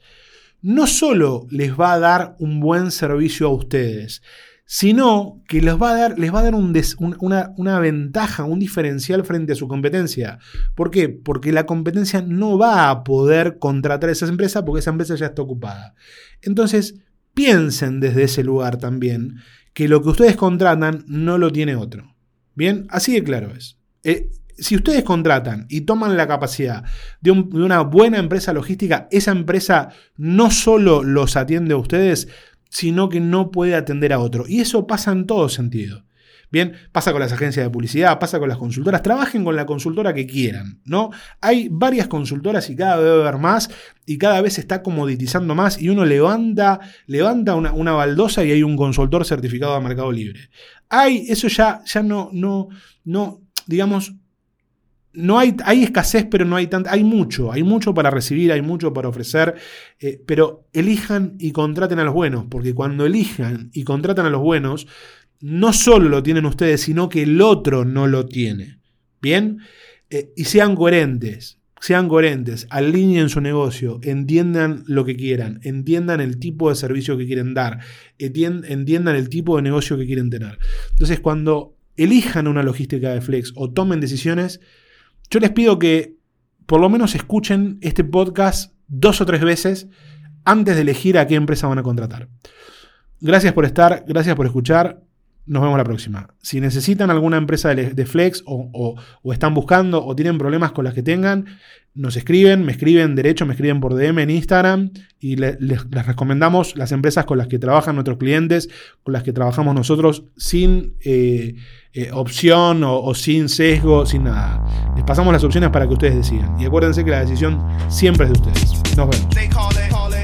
no solo les va a dar un buen servicio a ustedes, sino que les va a dar, les va a dar una, una, ventaja, un diferencial frente a su competencia. ¿Por qué? Porque la competencia no va a poder contratar a esa empresa porque esa empresa ya está ocupada. Entonces, piensen desde ese lugar también que lo que ustedes contratan no lo tiene otro. Bien, así de claro es. Eh, si ustedes contratan y toman la capacidad de, una buena empresa logística, esa empresa no solo los atiende a ustedes, sino que no puede atender a otro. Y eso pasa en todo sentido. Bien, pasa con las agencias de publicidad, pasa con las consultoras, trabajen con la consultora que quieran, ¿no? Hay varias consultoras y cada vez debe haber más y cada vez se está comoditizando más y uno levanta, levanta una, una, baldosa y hay un consultor certificado de Mercado Libre. Hay, eso ya, ya no, no, no, digamos, no hay, hay, escasez, pero no hay tanta. Hay mucho, hay mucho para recibir, hay mucho para ofrecer. Eh, pero elijan y contraten a los buenos, porque cuando elijan y contratan a los buenos, no solo lo tienen ustedes, sino que el otro no lo tiene. ¿Bien? Eh, y sean coherentes. Sean coherentes, alineen su negocio, entiendan lo que quieran, entiendan el tipo de servicio que quieren dar, entiendan el tipo de negocio que quieren tener. Entonces, cuando elijan una logística de flex o tomen decisiones, yo les pido que por lo menos escuchen este podcast dos o tres veces antes de elegir a qué empresa van a contratar. Gracias por estar, gracias por escuchar. Nos vemos la próxima. Si necesitan alguna empresa de, Flex o, están buscando o tienen problemas con las que tengan, nos escriben, me escriben derecho, me escriben por DM en Instagram y les, recomendamos las empresas con las que trabajan nuestros clientes, con las que trabajamos nosotros sin eh, eh, opción o, sin sesgo, sin nada. Les pasamos las opciones para que ustedes decidan. Y acuérdense que la decisión siempre es de ustedes. Nos vemos.